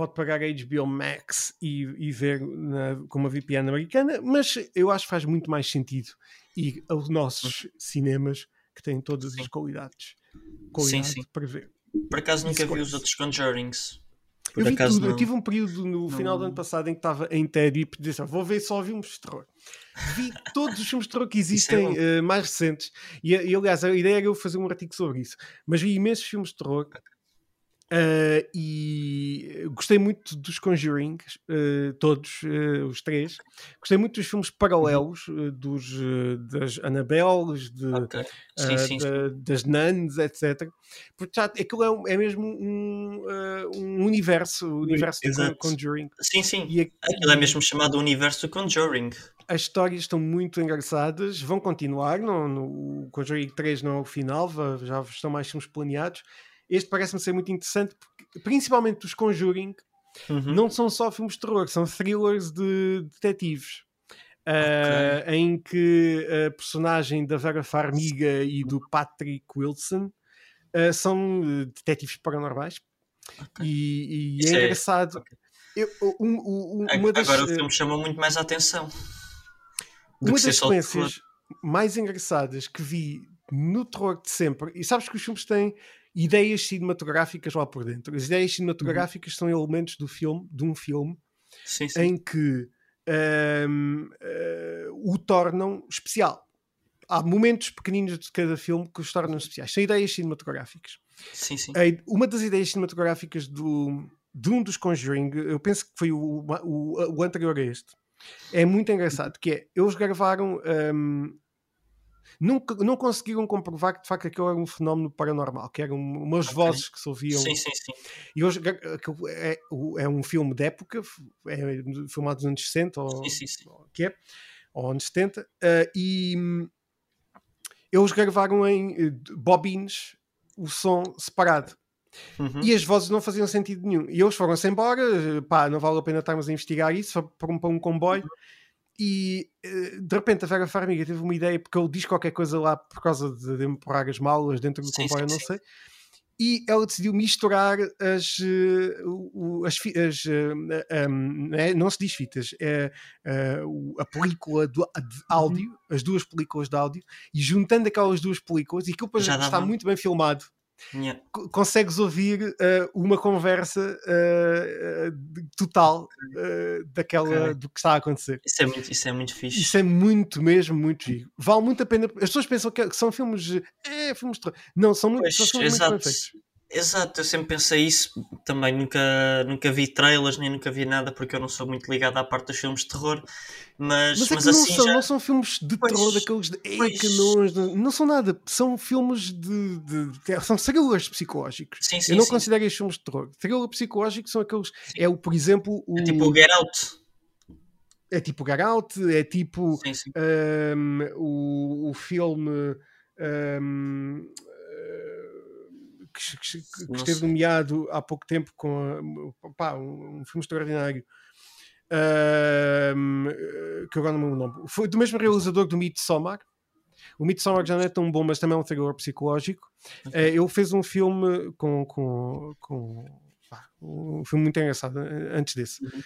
Speaker 2: pode pagar a HBO Max e, e ver na- com uma VPN americana, mas eu acho que faz muito mais sentido ir aos nossos cinemas que têm todas as qualidades, qualidade
Speaker 1: sim.
Speaker 2: para ver.
Speaker 1: Por acaso nunca vi os outros Conjurings. Por
Speaker 2: Eu
Speaker 1: acaso
Speaker 2: eu
Speaker 1: não.
Speaker 2: tive um período no final do ano passado em que estava em tédio e disse, "Ah, vou ver só filmes de terror. Vi todos os filmes de terror que existem
Speaker 1: bom.
Speaker 2: eh, mais recentes. E, e, aliás, a ideia era eu fazer um artigo sobre isso. Mas vi imensos filmes de terror. Eh, e gostei muito dos Conjuring, eh, todos, eh, os três. Gostei muito dos filmes paralelos, eh, dos, das Annabelles, de,
Speaker 1: Ok. Sim, sim, sim.
Speaker 2: da- das nuns, etc. Porque já, aquilo é, um- é mesmo um, um universo, o universo do
Speaker 1: Exato.
Speaker 2: Conjuring.
Speaker 1: Sim, sim.
Speaker 2: E
Speaker 1: Aquilo é mesmo chamado Universo Conjuring.
Speaker 2: as histórias estão muito engraçadas, vão continuar. No, no, o Conjuring 3 não é o final, já estão mais filmes planeados. Este parece-me ser muito interessante, porque, principalmente os Conjuring,
Speaker 1: Uhum.
Speaker 2: não são só filmes de terror, são thrillers de detetives. ah, em que a personagem da Vera Farmiga e do Patrick Wilson ah, são eh, detetives paranormais
Speaker 1: Ok.
Speaker 2: e, e é
Speaker 1: é-
Speaker 2: engraçado.
Speaker 1: ok.
Speaker 2: Eu- um- um-
Speaker 1: Ag-
Speaker 2: uma das,
Speaker 1: Agora o
Speaker 2: eh,
Speaker 1: filme chamou muito mais a atenção.
Speaker 2: Uma das sequências mais engraçadas que vi no terror de sempre, e sabes que os filmes têm ideias cinematográficas lá por dentro. As ideias cinematográficas são elementos do filme, de um filme,
Speaker 1: Sim, sim.
Speaker 2: em que ahm, eh, o tornam especial. Há momentos pequeninos de cada filme que os tornam especiais. São ideias cinematográficas.
Speaker 1: Sim, sim.
Speaker 2: Uma das ideias cinematográficas do, de um dos Conjuring, eu penso que foi o, o, o anterior a este, é muito engraçado, que é, eles gravaram... ahm, Nunca, não conseguiram comprovar que de facto aquilo era um fenómeno paranormal, que eram umas
Speaker 1: Ok.
Speaker 2: vozes que se ouviam
Speaker 1: Sim, sim, sim.
Speaker 2: e hoje é, é um filme de época, é filmado nos anos 60 ou,
Speaker 1: Sim, sim, sim.
Speaker 2: ou que é, ou anos 70, eh, e hum, eles gravaram em eh, bobines o som separado.
Speaker 1: Uhum.
Speaker 2: E as vozes não faziam sentido nenhum. E eles foram-se embora, eh, pá, não vale a pena estarmos a investigar isso, foi para um, para um comboio. E eh, de repente a Vera Farmiga teve uma ideia, porque ele diz qualquer coisa lá por causa de, de empurrar as malas dentro do
Speaker 1: Sim,
Speaker 2: comboio,
Speaker 1: sim,
Speaker 2: não
Speaker 1: sim.
Speaker 2: sei. E ela decidiu misturar as, o- as, as, eh, um, né, não se diz fitas, é o- a película do- de
Speaker 1: Uhum.
Speaker 2: áudio, as duas películas de áudio, e juntando aquelas duas películas, e aquilo depois está muito bem filmado,
Speaker 1: Yeah.
Speaker 2: co- consegues ouvir eh, uma conversa de- total eh, daquela
Speaker 1: Ok.
Speaker 2: do que está a acontecer.
Speaker 1: Isso, é muito, isso é muito fixe.
Speaker 2: Isso é muito mesmo, muito giro. Vale muito a pena. As pessoas pensam que são filmes. de- É, filmes de terror. Não, são, muito,
Speaker 1: Pois,
Speaker 2: são filmes muito bem feitos.
Speaker 1: Exato, eu sempre pensei isso. Também nunca, nunca vi trailers, nem nunca vi nada, porque eu não sou muito ligado à parte dos filmes de terror. Mas,
Speaker 2: Mas é
Speaker 1: mas
Speaker 2: não,
Speaker 1: assim
Speaker 2: são,
Speaker 1: já.
Speaker 2: não são filmes de
Speaker 1: Pois,
Speaker 2: terror daqueles de "Ei,
Speaker 1: pois.
Speaker 2: que nojo", não são nada. São filmes de. de- são thrillers psicológicos.
Speaker 1: Sim, sim,
Speaker 2: Eu não
Speaker 1: sim.
Speaker 2: considero estes filmes de terror. Thriller psicológico são aqueles. É o, por exemplo, o,
Speaker 1: É tipo o Get Out.
Speaker 2: é tipo o Get Out, é tipo
Speaker 1: Sim, sim.
Speaker 2: um, o, o filme um, uh, que, que- que esteve
Speaker 1: sei.
Speaker 2: nomeado há pouco tempo com pá, um, um filme extraordinário uh, que agora não me lembro foi do mesmo realizador do Midsommar o Midsommar já não é tão bom mas também é um thriller psicológico
Speaker 1: Ok.
Speaker 2: Eh, ele fez um filme com, com, com pá, um filme muito engraçado eh, antes desse
Speaker 1: Uhum.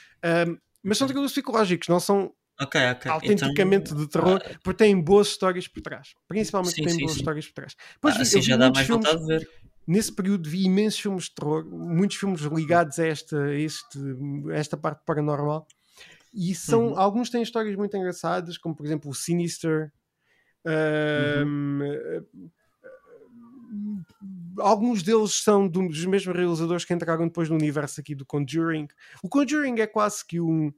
Speaker 2: Um, mas são thrillers psicológicos não são
Speaker 1: Ok, ok.
Speaker 2: autenticamente
Speaker 1: Então,
Speaker 2: de terror, porque têm boas histórias por trás. Principalmente
Speaker 1: Sim,
Speaker 2: têm
Speaker 1: sim,
Speaker 2: boas
Speaker 1: sim.
Speaker 2: histórias por trás. Depois
Speaker 1: ah, assim já dá mais
Speaker 2: filmes-
Speaker 1: vontade de ver.
Speaker 2: Nesse período vi imensos filmes de terror, muitos filmes ligados a esta, este, esta parte paranormal. E são,
Speaker 1: Uhum.
Speaker 2: alguns têm histórias muito engraçadas, como por exemplo o Sinister.
Speaker 1: Uhum.
Speaker 2: Ahm, Alguns deles são dos mesmos realizadores que entraram depois no universo aqui do Conjuring. O Conjuring é quase que um,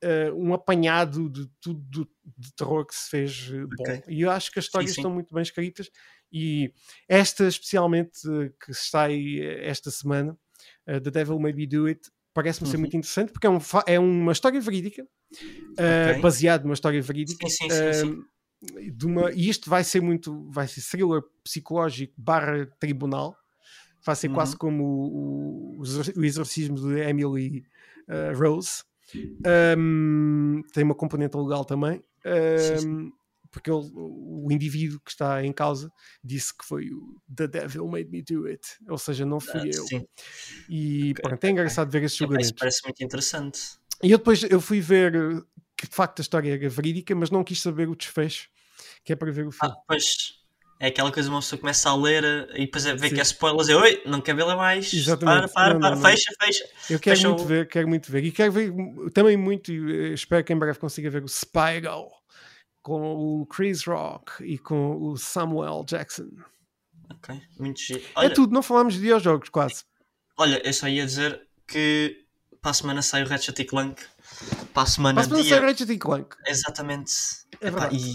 Speaker 2: eh, um apanhado de tudo do- de terror que se fez eh, bom.
Speaker 1: Ok.
Speaker 2: E eu acho que as histórias
Speaker 1: sim.
Speaker 2: estão muito bem escritas. E esta, especialmente, eh, que está aí eh, esta semana, eh, The Devil May Be Do It, parece-me ser
Speaker 1: Uhum.
Speaker 2: muito interessante porque é, um é uma história verídica, uh,
Speaker 1: Ok.
Speaker 2: baseado numa história verídica.
Speaker 1: Sim, sim, sim,
Speaker 2: de uma, e isto vai ser muito, vai ser thriller psicológico barra tribunal, vai ser
Speaker 1: Uhum.
Speaker 2: quase como o, o, o exorcismo de Emily uh, Rose. Um, tem uma componente legal também, um, porque ele- o indivíduo que está em causa disse que foi o The Devil Made Me Do It, ou seja, não fui
Speaker 1: Ah,
Speaker 2: eu.
Speaker 1: sim.
Speaker 2: E
Speaker 1: Ok,
Speaker 2: pronto, é engraçado ver esses
Speaker 1: Isso
Speaker 2: julgamentos.
Speaker 1: parece muito interessante.
Speaker 2: E eu depois eu fui ver uh, que de facto a história era verídica, mas não quis saber o desfecho, que é para ver o filme.
Speaker 1: Ah, pois. É aquela coisa, uma pessoa começa a ler eh, e depois vê
Speaker 2: Sim.
Speaker 1: que é spoilers e oi, não quer ver lá mais.
Speaker 2: Exatamente.
Speaker 1: Para, para,
Speaker 2: Não,
Speaker 1: para,
Speaker 2: não, não.
Speaker 1: fecha, fecha.
Speaker 2: Eu quero
Speaker 1: Fecha
Speaker 2: muito
Speaker 1: o-
Speaker 2: ver, quero muito ver. E quero ver também muito, e uh, espero que em breve consiga ver o Spyro com o Chris Rock e com o Samuel Jackson.
Speaker 1: Ok, muito giro.
Speaker 2: é
Speaker 1: Olha,
Speaker 2: tudo, não falámos de videojogos quase.
Speaker 1: olha, eu só ia dizer que para a semana sai o Ratchet Clank. Para a semana,
Speaker 2: para
Speaker 1: dia...
Speaker 2: ser Ratchet e Clank.
Speaker 1: Exatamente.
Speaker 2: É
Speaker 1: Epá,
Speaker 2: verdade.
Speaker 1: e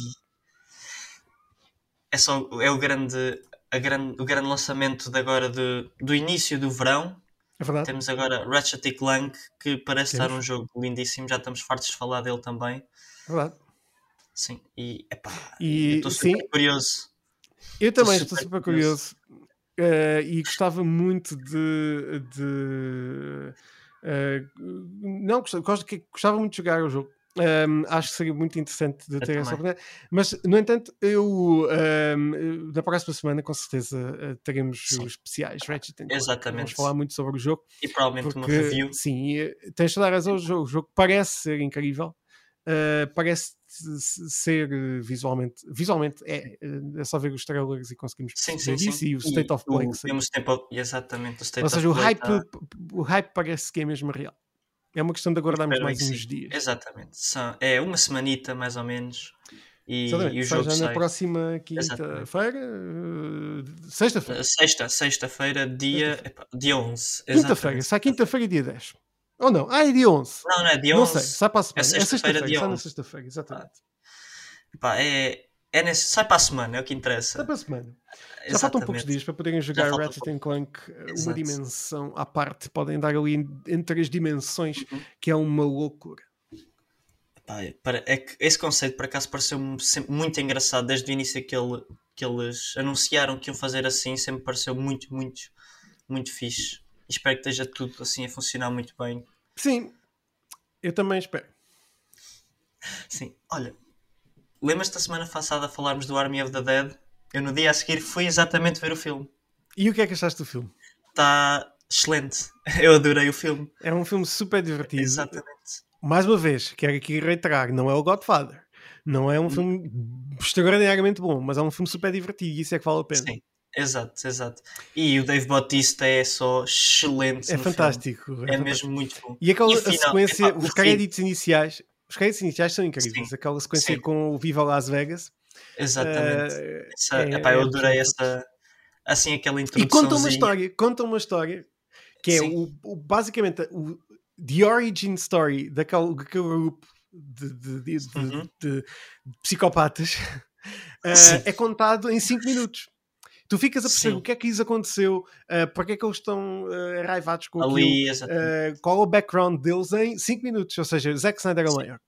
Speaker 1: é só é o grande, a grande, o grande lançamento de agora de, do início do verão.
Speaker 2: É verdade.
Speaker 1: Temos agora Ratchet Clank, que parece estar
Speaker 2: Temos.
Speaker 1: um jogo lindíssimo. Já estamos fartos de falar dele também.
Speaker 2: É verdade.
Speaker 1: Sim, e epá,
Speaker 2: E,
Speaker 1: eu estou super
Speaker 2: sim.
Speaker 1: curioso.
Speaker 2: Eu também
Speaker 1: super
Speaker 2: estou super
Speaker 1: curioso.
Speaker 2: curioso eh, e gostava muito de. de eh, não, gostava, gostava muito de jogar o jogo. Um, acho que seria muito interessante de ter essa oportunidade. Mas, no entanto, eu um, na próxima semana, com certeza, eh, teremos
Speaker 1: Sim.
Speaker 2: os especiais Ratchet Clank.
Speaker 1: Exatamente.
Speaker 2: Vamos falar muito sobre o jogo.
Speaker 1: E provavelmente uma
Speaker 2: Porque,
Speaker 1: review.
Speaker 2: sim, tens toda a razão. O jogo, o jogo parece ser incrível. eh, parece ser eh, visualmente. Visualmente é, eh, é só ver os trailers e conseguimos
Speaker 1: Sim, sim,
Speaker 2: isso
Speaker 1: sim.
Speaker 2: e o State of Play.
Speaker 1: o, temos tempo, exatamente, o State
Speaker 2: Ou seja, o
Speaker 1: of Play
Speaker 2: hype,
Speaker 1: tá-
Speaker 2: o hype parece que é mesmo real. É uma questão de aguardarmos mais uns
Speaker 1: sim.
Speaker 2: dias.
Speaker 1: Exatamente. São- é uma semanita, mais ou menos. E,
Speaker 2: Exatamente.
Speaker 1: e o jogo
Speaker 2: já na
Speaker 1: sai.
Speaker 2: próxima
Speaker 1: Exatamente.
Speaker 2: quinta-feira, eh, sexta-feira.
Speaker 1: Sexta, sexta-feira, dia, epá, dia 11.
Speaker 2: Quinta-feira, sai quinta-feira, dia 10. Ou não? Ah, é dia 11.
Speaker 1: Não, não é dia
Speaker 2: Não
Speaker 1: 11.
Speaker 2: sei, sai para a semana. É
Speaker 1: sexta-feira,
Speaker 2: sexta-feira,
Speaker 1: dia
Speaker 2: sai na
Speaker 1: 11.
Speaker 2: sexta-feira, exatamente.
Speaker 1: Epá, é, é nesse, sai para a semana, é o que interessa.
Speaker 2: Sai para a semana. Já faltam poucos
Speaker 1: Exatamente.
Speaker 2: dias para poderem jogar Ratchet and Clank, eh, uma
Speaker 1: Exato.
Speaker 2: dimensão à parte. Podem dar ali entre as dimensões,
Speaker 1: Uhum.
Speaker 2: que é uma loucura.
Speaker 1: Pá, é, é que esse conceito por acaso pareceu-me sempre muito engraçado desde o início que, ele, que eles anunciaram que iam fazer assim, sempre pareceu muito, muito, muito fixe. Espero que esteja tudo assim a funcionar muito bem.
Speaker 2: Sim, eu também espero.
Speaker 1: Sim, olha, lembras-te da semana passada falarmos do Army of the Dead? Eu no dia a seguir fui exatamente ver o filme.
Speaker 2: E o que é que achaste do filme?
Speaker 1: Está excelente. Eu adorei o filme.
Speaker 2: É um filme super divertido.
Speaker 1: Exatamente.
Speaker 2: Mais uma vez, quero aqui reiterar: não é o Godfather. Não é um filme extraordinariamente bom, mas é um filme super divertido e isso é que vale a pena.
Speaker 1: Sim, exato, exato. E o Dave Bautista é só excelente.
Speaker 2: É fantástico.
Speaker 1: filme.
Speaker 2: é
Speaker 1: É
Speaker 2: fantástico.
Speaker 1: mesmo muito bom.
Speaker 2: E aquela
Speaker 1: E final,
Speaker 2: sequência,
Speaker 1: epá,
Speaker 2: os créditos iniciais, os créditos iniciais são incríveis.
Speaker 1: Sim.
Speaker 2: Aquela sequência
Speaker 1: Sim.
Speaker 2: com o Viva Las Vegas.
Speaker 1: Exatamente.
Speaker 2: eh,
Speaker 1: Essa,
Speaker 2: é-
Speaker 1: epá, eu
Speaker 2: é
Speaker 1: adorei
Speaker 2: absoluto.
Speaker 1: essa. Assim, aquela
Speaker 2: E
Speaker 1: introdução.
Speaker 2: conta uma história, conta uma história que é o, o- basicamente o the origin story daquele, daquele grupo de, de- de-
Speaker 1: Uhum.
Speaker 2: de psicopatas
Speaker 1: Sim.
Speaker 2: é contado em 5 minutos. Tu ficas a perceber
Speaker 1: Sim.
Speaker 2: o que é que lhes aconteceu, para que é que eles estão raivados com aquilo,
Speaker 1: Ali, exatamente.
Speaker 2: eh, qual é o background deles em 5 minutos. Ou seja, Zack Snyder é o maior.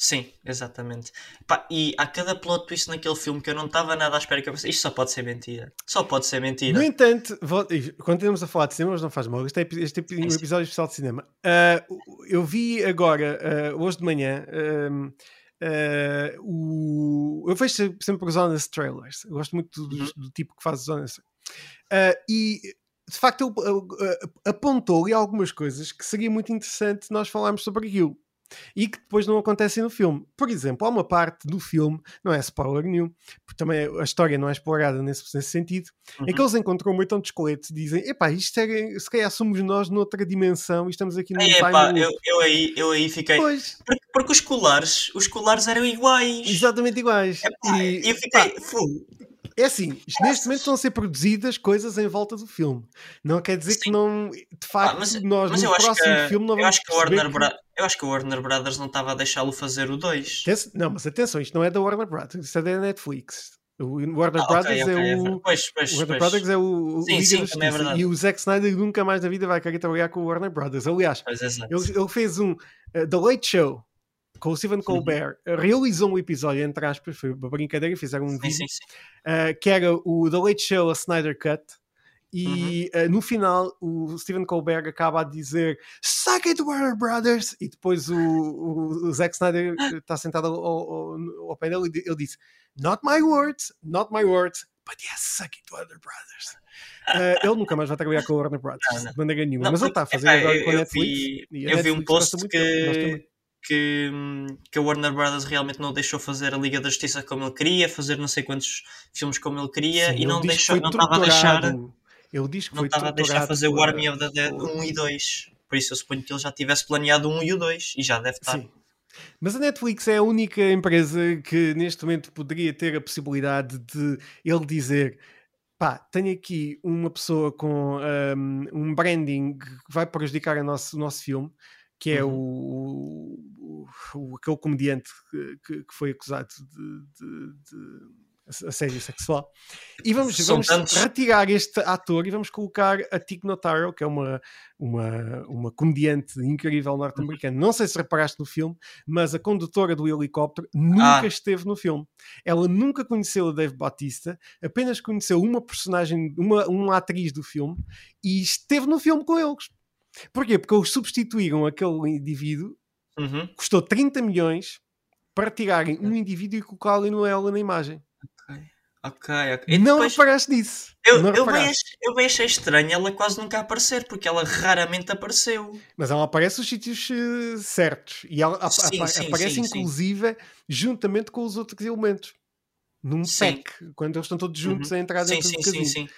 Speaker 1: Sim, exatamente. Pá, e há cada plot twist naquele filme que eu não estava nada à espera que eu pensei, isto só pode ser mentira. Só pode ser mentira.
Speaker 2: No entanto, vou- quando estamos a falar de cinema, mas não faz mal, este é, este é um
Speaker 1: sim.
Speaker 2: episódio especial de cinema. Ah, eu vi agora, ah, hoje de manhã, ahm, ah, o... eu vejo sempre- os honest trailers. Eu gosto muito do,
Speaker 1: Uhum.
Speaker 2: do tipo que faz os honest. Ah, e de facto, ele, ah, apontou ali algumas coisas que seria muito interessante nós falarmos sobre aquilo. E que depois não acontecem no filme. Por exemplo, há uma parte do filme, não é spoiler nenhum, porque também a história não é explorada nesse, nesse sentido,
Speaker 1: Uhum.
Speaker 2: em que eles encontram um montão de esqueletos e dizem: epá, isto é, se calhar somos nós noutra dimensão e estamos aqui num
Speaker 1: É,
Speaker 2: time
Speaker 1: pá,
Speaker 2: loop."
Speaker 1: eu, eu, aí, eu aí fiquei.
Speaker 2: Pois,
Speaker 1: Porque, porque os colares, os colares eram iguais.
Speaker 2: exatamente iguais.
Speaker 1: Epá,
Speaker 2: e,
Speaker 1: eu fiquei. Fogo.
Speaker 2: É assim, neste momento estão a ser produzidas coisas em volta do filme. Não quer dizer que
Speaker 1: Sim.
Speaker 2: não, de
Speaker 1: Ah,
Speaker 2: facto,
Speaker 1: mas,
Speaker 2: nós
Speaker 1: mas
Speaker 2: no
Speaker 1: eu,
Speaker 2: próximo
Speaker 1: que,
Speaker 2: filme não
Speaker 1: eu,
Speaker 2: vamos
Speaker 1: acho que Warner
Speaker 2: que-
Speaker 1: Bra- eu acho que o Warner Brothers não estava a deixá-lo fazer o 2.
Speaker 2: Atenção- Não, mas atenção, isto não é da Warner Brothers, isto é da Netflix. O Warner ah, Brothers okay, okay, é o.
Speaker 1: Pois, pois,
Speaker 2: o Warner
Speaker 1: pois.
Speaker 2: Brothers é o,
Speaker 1: sim, sim.
Speaker 2: É e o Zack Snyder nunca mais na vida vai querer trabalhar com o Warner Brothers. Aliás, ele, ele, fez um uh, The Late Show com o Stephen Colbert, uhum. realizou um episódio, entre aspas, foi uma brincadeira, fizeram um sim, vídeo, sim, uh, que era o The Late Show, a Snyder Cut, e uhum. uh, no final o Stephen Colbert acaba a dizer Suck it Warner Brothers e depois o, o, o Zack Snyder está sentado ao, ao, ao painel e ele disse Not my words, not my words but yes, suck it Warner Brothers uh, ele nunca mais vai trabalhar com o Warner Brothers não, não. de maneira nenhuma, não, mas ele está a fazer agora com a Netflix
Speaker 1: vi, a eu Netflix vi um post que que, que a Warner Brothers realmente não deixou fazer a Liga da Justiça como ele queria, fazer não sei quantos filmes como ele queria Sim, e não deixou, não estava a deixar
Speaker 2: ele diz que
Speaker 1: não estava a deixar fazer o Army of the Dead 1 e 2. Por isso eu suponho que ele já tivesse planeado o 1 e o 2 e já deve estar. Sim.
Speaker 2: Mas a Netflix é a única empresa que neste momento poderia ter a possibilidade de ele dizer pá, tenho aqui uma pessoa com um, um branding que vai prejudicar a nosso, o nosso filme, que é uhum. o, o, aquele comediante que, que foi acusado de, de, de assédio sexual. E vamos, vamos retirar este ator e vamos colocar a Tig Notaro, que é uma, uma, uma comediante incrível norte-americana. Não sei se reparaste no filme, mas a condutora do helicóptero nunca ah. esteve no filme. Ela nunca conheceu a Dave Bautista, apenas conheceu uma personagem, uma, uma atriz do filme e esteve no filme com eles. Porquê? Porque eles substituíram aquele indivíduo, uhum. custou 30 milhões para tirarem um indivíduo e colocá-lo ela na imagem.
Speaker 1: Ok, ok. E
Speaker 2: não depois, reparaste nisso.
Speaker 1: Eu,
Speaker 2: não
Speaker 1: eu, bem, eu bem achei estranho ela quase nunca aparecer, porque ela raramente apareceu.
Speaker 2: Mas ela aparece nos sítios uh, certos. E ela sim, sim, aparece, sim, inclusive, juntamente com os outros elementos. Num pack, quando eles estão todos juntos uhum. a entrar dentro do casino. Sim, sim.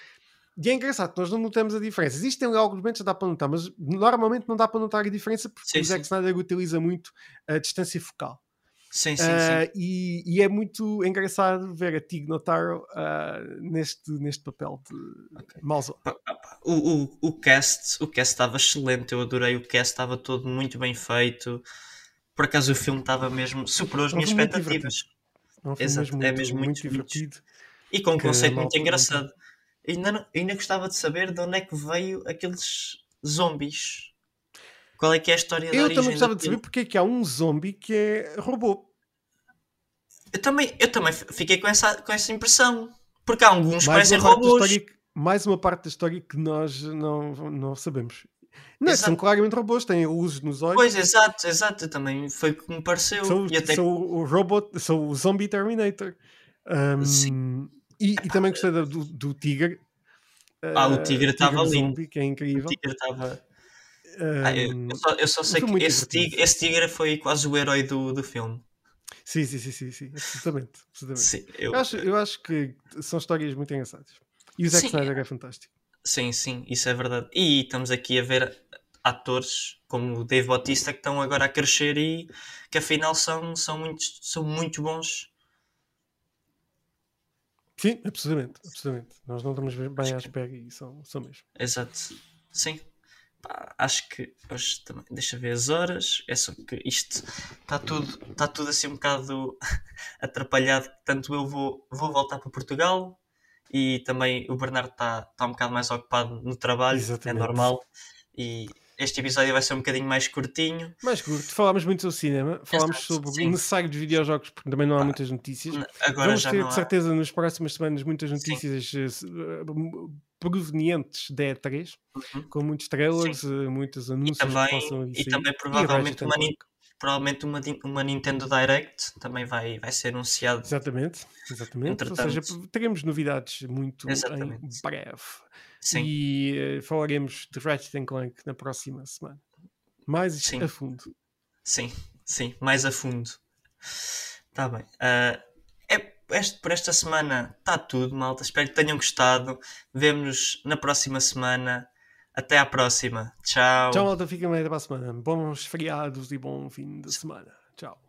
Speaker 2: E é engraçado, nós não notamos a diferença. Existem alguns momentos que dá para notar, mas normalmente não dá para notar a diferença porque o Zack Snyder utiliza muito a distância focal.
Speaker 1: Sim, sim, uh, sim.
Speaker 2: E, e, é muito engraçado ver a Tig Notaro uh, neste, neste papel de okay. Malzone.
Speaker 1: O, o, o cast o cast estava excelente, eu adorei o cast, estava todo muito bem feito. Por acaso o filme estava mesmo, superou as minhas expectativas.
Speaker 2: É Exato, mesmo é mesmo muito, muito divertido.
Speaker 1: E com um conceito muito engraçado. Ainda, não, ainda gostava de saber de onde é que veio aqueles zombies qual é que é a história
Speaker 2: Eu também gostava de saber porque é que há um zombie que é robô.
Speaker 1: Eu também, eu também fiquei com essa, com essa impressão. Porque há alguns que parecem robôs.
Speaker 2: História, mais uma parte da história que nós não, não sabemos. Não, são claramente robôs, têm luzes nos olhos.
Speaker 1: Pois, exato, exato. Também foi o que me pareceu.
Speaker 2: Sou,
Speaker 1: até...
Speaker 2: sou o robot, sou o zombie Terminator. Um, Sim. E, e, também gostei do, do Tigre.
Speaker 1: Ah, o Tigre estava uh,
Speaker 2: lindo. que é incrível.
Speaker 1: O Tigre estava ah, eu, eu, só, eu, só, sei que esse tigre, esse tigre, foi quase o herói do, do filme.
Speaker 2: Sim, sim, sim, sim, sim. absolutamente. absolutamente. Sim, eu... eu... acho, eu acho que são histórias muito engraçadas. E o Zack Snyder é fantástico.
Speaker 1: Sim, sim, isso é verdade. E estamos aqui a ver atores como o Dave Bautista que estão agora a crescer e que afinal são, são, muito, são muito bons.
Speaker 2: Sim, absolutamente, absolutamente. Nós não estamos bem à espera e são, são mesmo.
Speaker 1: Exato. Sim, Pá, acho que hoje também. Deixa ver as horas. É só que isto está tudo, está tudo assim um bocado atrapalhado. Tanto eu vou, vou voltar para Portugal e também o Bernardo está, está um bocado mais ocupado no trabalho, é Exatamente. é normal. E este episódio vai ser um bocadinho mais curtinho.
Speaker 2: Mais curto. Falámos muito sobre cinema, falámos Exato, sobre sim. o necessário dos videojogos, porque também não há muitas notícias.
Speaker 1: Agora
Speaker 2: Vamos
Speaker 1: já
Speaker 2: ter, de certeza, nas próximas semanas, muitas notícias uh, provenientes da E3, uhum. com muitos trailers, sim. Eh, muitos anúncios
Speaker 1: e também, que possam E também provavelmente, e uma, provavelmente uma, uma Nintendo Direct também vai, vai ser anunciado.
Speaker 2: Exatamente, exatamente. Entretanto, Ou seja, teremos novidades muito exatamente. em breve. Sim. E uh, falaremos de Ratchet Clank na próxima semana. Mais sim. a fundo.
Speaker 1: Sim, sim, mais a fundo. Está bem. Uh, é, este, por esta semana está tudo, malta. Espero que tenham gostado. Vemo-nos na próxima semana. Até à próxima. Tchau.
Speaker 2: Tchau, malta. Fiquem bem até para a semana. Bons feriados e bom fim de semana. Tchau.